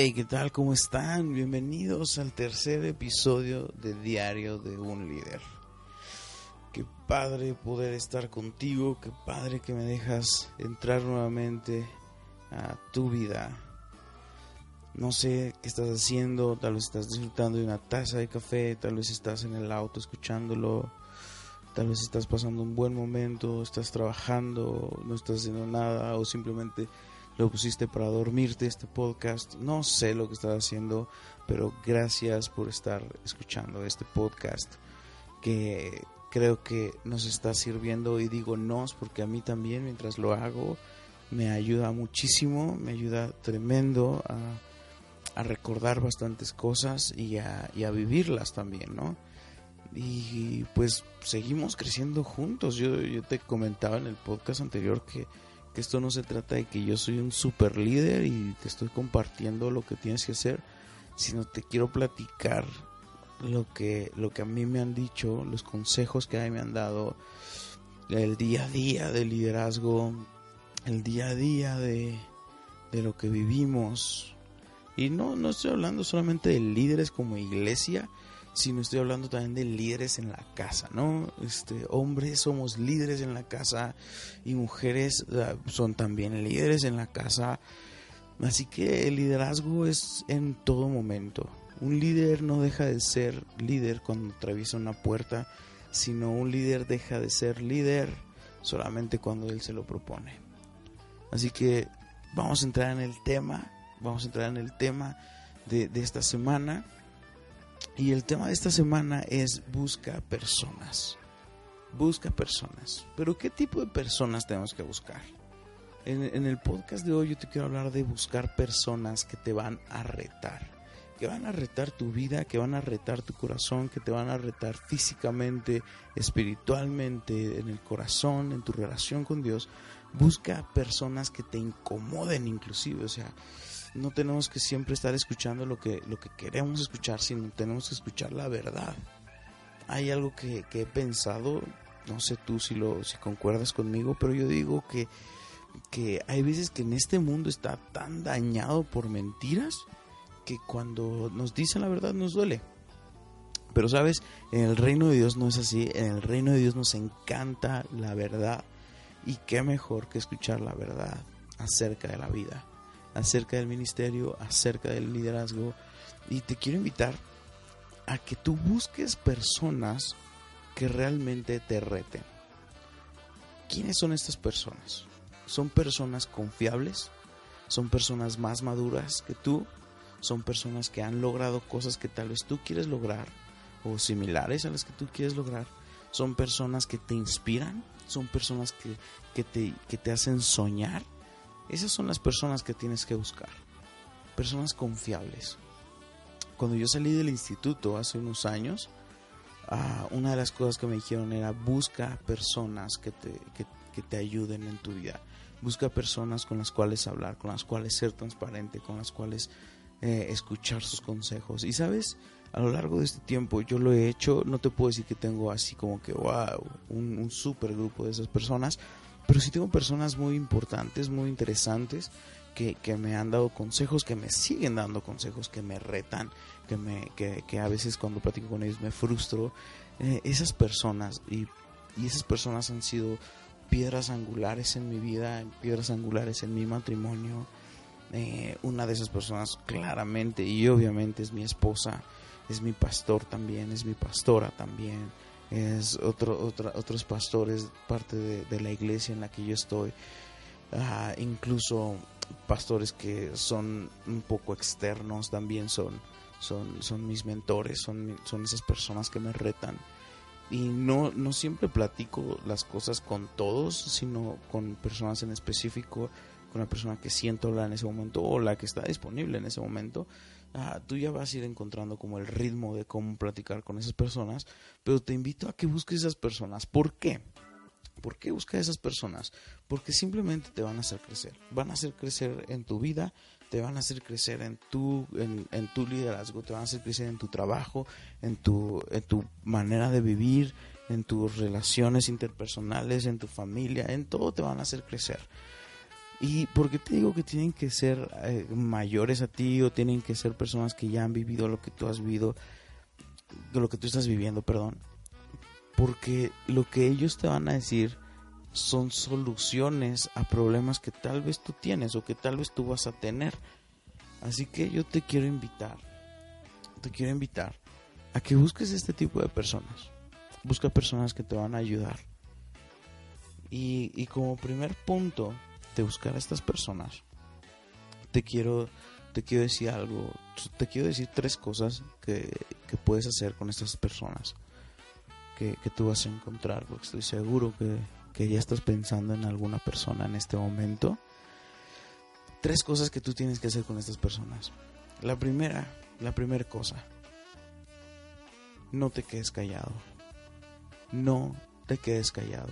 Hey, ¿qué tal? ¿Cómo están? Bienvenidos al tercer episodio de Diario de un Líder. Qué padre poder estar contigo, qué padre que me dejas entrar nuevamente a tu vida. No sé qué estás haciendo, tal vez estás disfrutando de una taza de café, tal vez estás en el auto escuchándolo, tal vez estás pasando un buen momento, estás trabajando, no estás haciendo nada o simplemente lo pusiste para dormirte este podcast. No sé lo que estás haciendo, pero gracias por estar escuchando este podcast que creo que nos está sirviendo y digo nos porque a mí también mientras lo hago me ayuda muchísimo, me ayuda tremendo a, a recordar bastantes cosas y a, a vivirlas también, ¿no? Y pues seguimos creciendo juntos. Yo, yo te comentaba en el podcast anterior que esto no se trata de que yo soy un super líder y te estoy compartiendo lo que tienes que hacer, sino te quiero platicar lo que, lo que a mí me han dicho, los consejos que a mí me han dado, el día a día del liderazgo, el día a día de, de lo que vivimos. Y no, no estoy hablando solamente de líderes como iglesia, sino estoy hablando también de líderes en la casa, ¿no? Este, hombres somos líderes en la casa y mujeres ah, son también líderes en la casa. Así que el liderazgo es en todo momento. Un líder no deja de ser líder cuando atraviesa una puerta, sino un líder deja de ser líder solamente cuando él se lo propone. Así que vamos a entrar en el tema, vamos a entrar en el tema de, de esta semana y el tema de esta semana es busca personas. Busca personas. Pero ¿qué tipo de personas tenemos que buscar? En, el podcast de hoy yo te quiero hablar de buscar personas que te van a retar. Que van a retar tu vida, que van a retar tu corazón, que te van a retar físicamente, espiritualmente, en el corazón, en tu relación con Dios. Busca personas que te incomoden inclusive. O sea, no tenemos que siempre estar escuchando lo que, lo que queremos escuchar, sino tenemos que escuchar la verdad. Hay algo que, he pensado, no sé tú si, lo, si concuerdas conmigo, pero yo digo que, que hay veces que en este mundo está tan dañado por mentiras que cuando nos dicen la verdad nos duele. Pero sabes, en el reino de Dios no es así, en el reino de Dios nos encanta la verdad. Y qué mejor que escuchar la verdad acerca de la vida acerca del ministerio, acerca del liderazgo. Y te quiero invitar a que tú busques personas que realmente te reten. ¿Quiénes son estas personas? ¿Son personas confiables? ¿Son personas más maduras que tú? ¿Son personas que han logrado cosas que tal vez tú quieres lograr o similares a las que tú quieres lograr? ¿Son personas que te inspiran? ¿Son personas que, que, te, que te hacen soñar? Esas son las personas que tienes que buscar. Personas confiables. Cuando yo salí del instituto hace unos años, ah, una de las cosas que me dijeron era busca personas que te, que, te ayuden en tu vida. Busca personas con las cuales hablar, con las cuales ser transparente, con las cuales eh, escuchar sus consejos. Y sabes, a lo largo de este tiempo yo lo he hecho, no te puedo decir que tengo así como que, wow, un, un super grupo de esas personas, pero sí tengo personas muy importantes, muy interesantes, que, que, me han dado consejos, que me siguen dando consejos, que me retan, que, me, que, que a veces cuando platico con ellos me frustro. Eh, esas personas, y, y esas personas han sido piedras angulares en mi vida, piedras angulares en mi matrimonio. Eh, una de esas personas claramente y obviamente es mi esposa, es mi pastor también, es mi pastora también es otro, otros pastores, parte de, la iglesia en la que yo estoy, incluso pastores que son un poco externos también son, son, son mis mentores, son, son esas personas que me retan. y no, no siempre platico las cosas con todos, sino con personas en específico, con la persona que siento hablar en ese momento o la que está disponible en ese momento. Ah, tú ya vas a ir encontrando como el ritmo de cómo platicar con esas personas, pero te invito a que busques esas personas. ¿Por qué? ¿Por qué buscar esas personas? Porque simplemente te van a hacer crecer. Van a hacer crecer en tu vida, te van a hacer crecer en tu, en, tu liderazgo, te van a hacer crecer en tu trabajo, en tu, en tu manera de vivir, en tus relaciones interpersonales, en tu familia, en todo te van a hacer crecer. ¿Y por qué te digo que tienen que ser eh, mayores a ti o tienen que ser personas que ya han vivido lo que tú has vivido, lo que tú estás viviendo, perdón? Porque lo que ellos te van a decir son soluciones a problemas que tal vez tú tienes o que tal vez tú vas a tener. Así que yo te quiero invitar, te quiero invitar a que busques este tipo de personas. Busca personas que te van a ayudar. Y, y como primer punto de buscar a estas personas, te quiero, te quiero decir algo, te quiero decir tres cosas que, que puedes hacer con estas personas que, que tú vas a encontrar, porque estoy seguro que que ya estás pensando en alguna persona en este momento, tres cosas que tú tienes que hacer con estas personas. La primera, la primera cosa, no te quedes callado. No te quedes callado.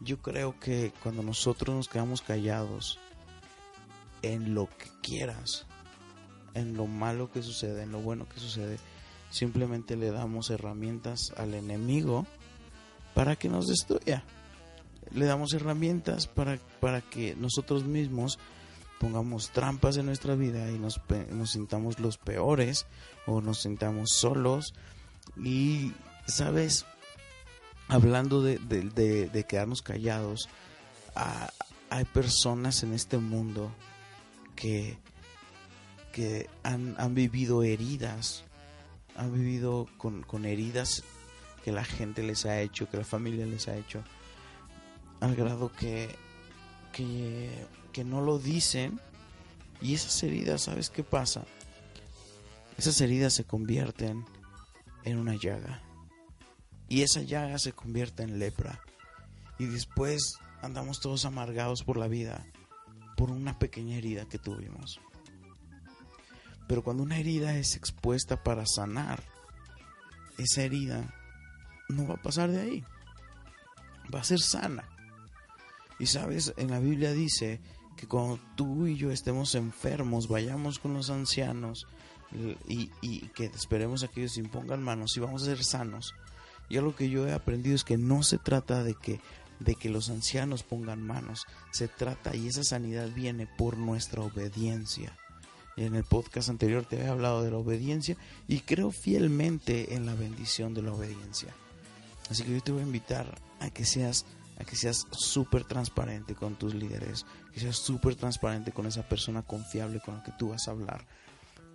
Yo creo que cuando nosotros nos quedamos callados en lo que quieras, en lo malo que sucede, en lo bueno que sucede, simplemente le damos herramientas al enemigo para que nos destruya le damos herramientas para, para que nosotros mismos pongamos trampas en nuestra vida y nos, nos sintamos los peores o nos sintamos solos. Y, ¿sabes? Hablando de, de, quedarnos callados, hay personas en este mundo que, que han, han vivido heridas, han vivido con, con heridas que la gente les ha hecho, que la familia les ha hecho al grado que, que, no lo dicen y esas heridas, ¿sabes qué pasa? Esas heridas se convierten en una llaga y esa llaga se convierte en lepra y después andamos todos amargados por la vida por una pequeña herida que tuvimos. Pero cuando una herida es expuesta para sanar, esa herida no va a pasar de ahí. Va a ser sana. Y sabes, en la Biblia dice que cuando tú y yo estemos enfermos, vayamos con los ancianos y, que esperemos a que ellos impongan manos y vamos a ser sanos. Y algo que yo he aprendido es que no se trata de que de que los ancianos pongan manos, se trata y esa sanidad viene por nuestra obediencia. En el podcast anterior te había hablado de la obediencia y creo fielmente en la bendición de la obediencia. Así que yo te voy a invitar a que seas a que seas súper transparente con tus líderes, que seas súper transparente con esa persona confiable con la que tú vas a hablar.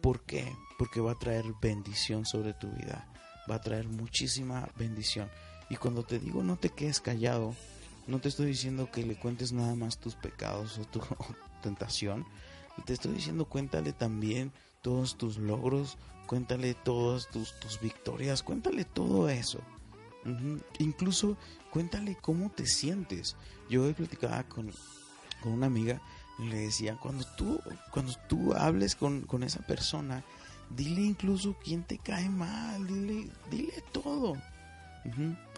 ¿Por qué? Porque va a traer bendición sobre tu vida, va a traer muchísima bendición. Y cuando te digo no te quedes callado, no te estoy diciendo que le cuentes nada más tus pecados o tu tentación, te estoy diciendo cuéntale también todos tus logros, cuéntale todas tus, tus victorias, cuéntale todo eso. Incluso cuéntale cómo te sientes. Yo hoy platicaba con, con una amiga y le decía, cuando tú, cuando tú hables con, esa persona, dile incluso quién te cae mal, dile, dile todo.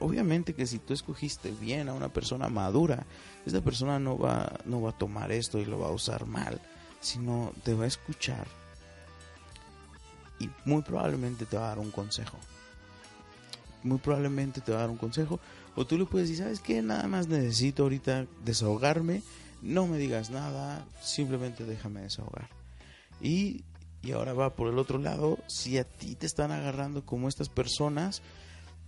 Obviamente que si tú escogiste bien a una persona madura, esta persona no va, no va a tomar esto y lo va a usar mal, sino te va a escuchar y muy probablemente te va a dar un consejo muy probablemente te va a dar un consejo. O tú le puedes decir, ¿sabes qué? Nada más necesito ahorita desahogarme. No me digas nada, simplemente déjame desahogar. Y, y ahora va por el otro lado, si a ti te están agarrando como estas personas,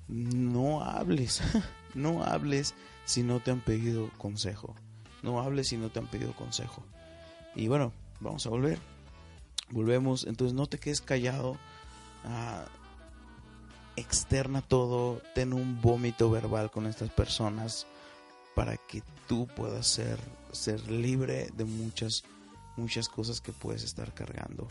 no hables, no hables si no te han pedido consejo. No hables si no te han pedido consejo. Y bueno, vamos a volver. Volvemos, entonces no te quedes callado. Ah, externa todo, ten un vómito verbal con estas personas para que tú puedas ser, ser libre de muchas, muchas cosas que puedes estar cargando.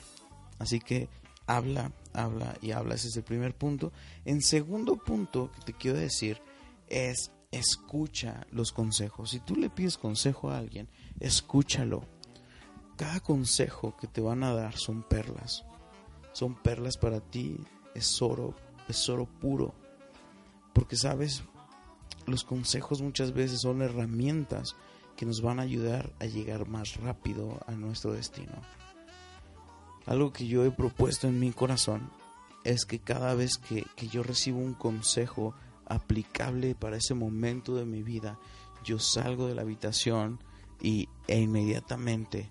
Así que habla, habla y habla. Ese es el primer punto. En segundo punto que te quiero decir es escucha los consejos. Si tú le pides consejo a alguien, escúchalo. Cada consejo que te van a dar son perlas. Son perlas para ti, es oro, es oro puro. Porque sabes, los consejos muchas veces son herramientas que nos van a ayudar a llegar más rápido a nuestro destino. Algo que yo he propuesto en mi corazón es que cada vez que, yo recibo un consejo aplicable para ese momento de mi vida, yo salgo de la habitación y, e inmediatamente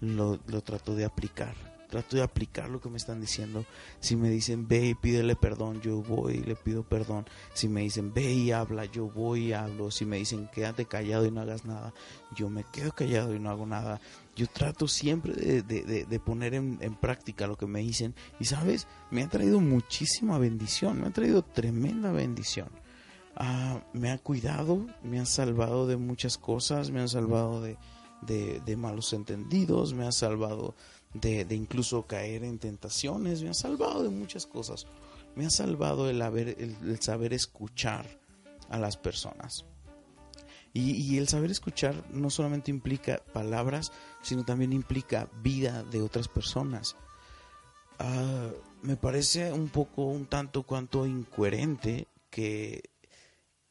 lo, lo trato de aplicar trato de aplicar lo que me están diciendo. Si me dicen ve y pídele perdón, yo voy y le pido perdón. Si me dicen ve y habla, yo voy y hablo. Si me dicen quédate callado y no hagas nada, yo me quedo callado y no hago nada. Yo trato siempre de, poner en, práctica lo que me dicen. Y sabes, me ha traído muchísima bendición, me ha traído tremenda bendición. Ah, me ha cuidado, me ha salvado de muchas cosas, me ha salvado de, de, malos entendidos, me ha salvado de, incluso caer en tentaciones, me ha salvado de muchas cosas. Me ha salvado el, haber, el, saber escuchar a las personas. Y, el saber escuchar no solamente implica palabras, sino también implica vida de otras personas. Ah, me parece un poco, un tanto cuanto incoherente que,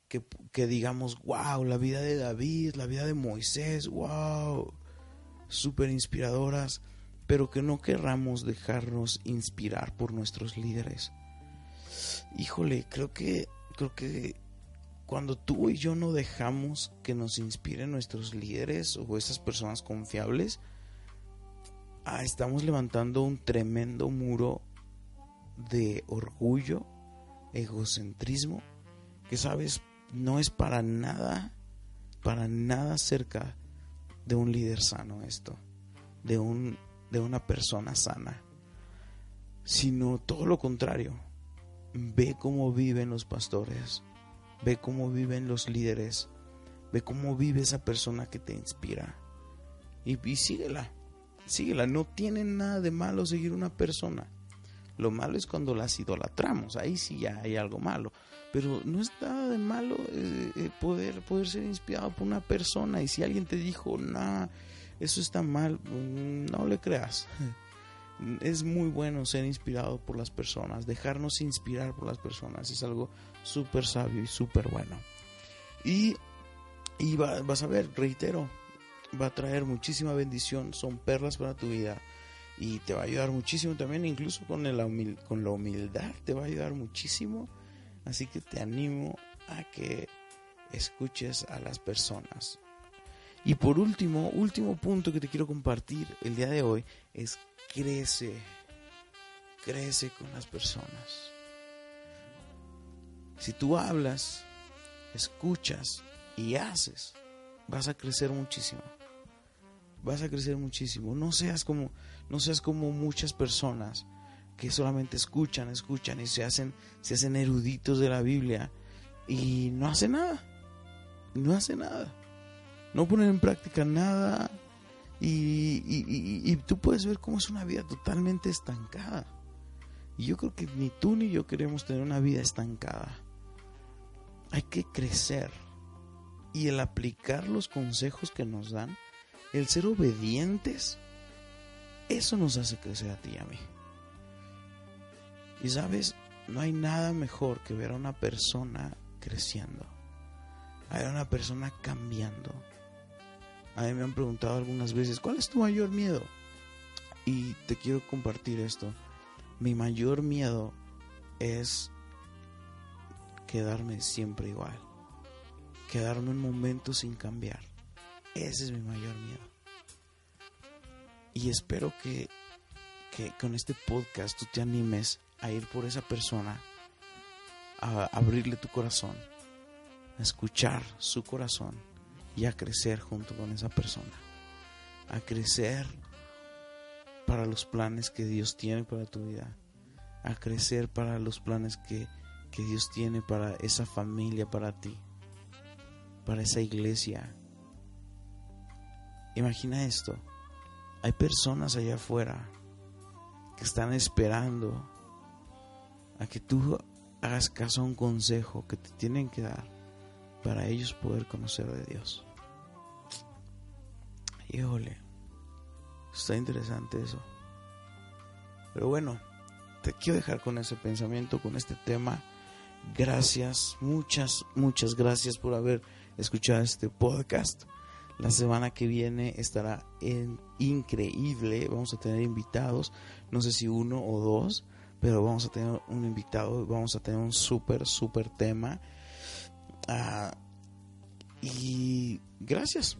que, digamos, wow, la vida de David, la vida de Moisés, wow, súper inspiradoras pero que no querramos dejarnos inspirar por nuestros líderes. Híjole, creo que creo que cuando tú y yo no dejamos que nos inspiren nuestros líderes o esas personas confiables, ah, estamos levantando un tremendo muro de orgullo, egocentrismo, que sabes, no es para nada, para nada cerca de un líder sano esto, de un de una persona sana, sino todo lo contrario. Ve cómo viven los pastores, ve cómo viven los líderes, ve cómo vive esa persona que te inspira y, síguela, síguela. No tiene nada de malo seguir una persona. Lo malo es cuando las idolatramos, ahí sí ya hay algo malo. Pero no es nada de malo eh, eh, poder, poder ser inspirado por una persona. Y si alguien te dijo, nah, eso está mal, mm, no le creas. Es muy bueno ser inspirado por las personas, dejarnos inspirar por las personas, es algo súper sabio y súper bueno. Y, y vas a ver, reitero, va a traer muchísima bendición, son perlas para tu vida y te va a ayudar muchísimo también, incluso con, el, con la humildad, te va a ayudar muchísimo. Así que te animo a que escuches a las personas. Y por último, último punto que te quiero compartir el día de hoy es crece, crece con las personas. Si tú hablas, escuchas y haces, vas a crecer muchísimo. Vas a crecer muchísimo. No seas como, no seas como muchas personas que solamente escuchan, escuchan y se hacen, se hacen eruditos de la Biblia y no hacen nada. No hacen nada no poner en práctica nada y, tú puedes ver cómo es una vida totalmente estancada. Y yo creo que ni tú ni yo queremos tener una vida estancada. Hay que crecer. Y el aplicar los consejos que nos dan, el ser obedientes, eso nos hace crecer a ti y a mí. Y sabes, no hay nada mejor que ver a una persona creciendo, a ver a una persona cambiando, a mí me han preguntado algunas veces, ¿cuál es tu mayor miedo? Y te quiero compartir esto. Mi mayor miedo es quedarme siempre igual. Quedarme un momento sin cambiar. Ese es mi mayor miedo. Y espero que, que con este podcast tú te animes a ir por esa persona, a abrirle tu corazón, a escuchar su corazón y a crecer junto con esa persona. A crecer para los planes que Dios tiene para tu vida. A crecer para los planes que, que Dios tiene para esa familia, para ti. Para esa iglesia. Imagina esto. Hay personas allá afuera que están esperando a que tú hagas caso a un consejo que te tienen que dar para ellos poder conocer de Dios. Híjole, está interesante eso. Pero bueno, te quiero dejar con ese pensamiento, con este tema. Gracias, muchas, muchas gracias por haber escuchado este podcast. La semana que viene estará en increíble. Vamos a tener invitados, no sé si uno o dos, pero vamos a tener un invitado. Vamos a tener un súper, súper tema. Ah, y gracias,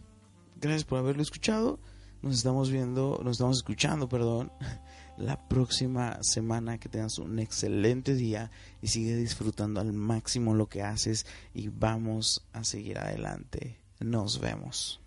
gracias por haberlo escuchado. Nos estamos viendo, nos estamos escuchando, perdón, la próxima semana. Que tengas un excelente día y sigue disfrutando al máximo lo que haces y vamos a seguir adelante. Nos vemos.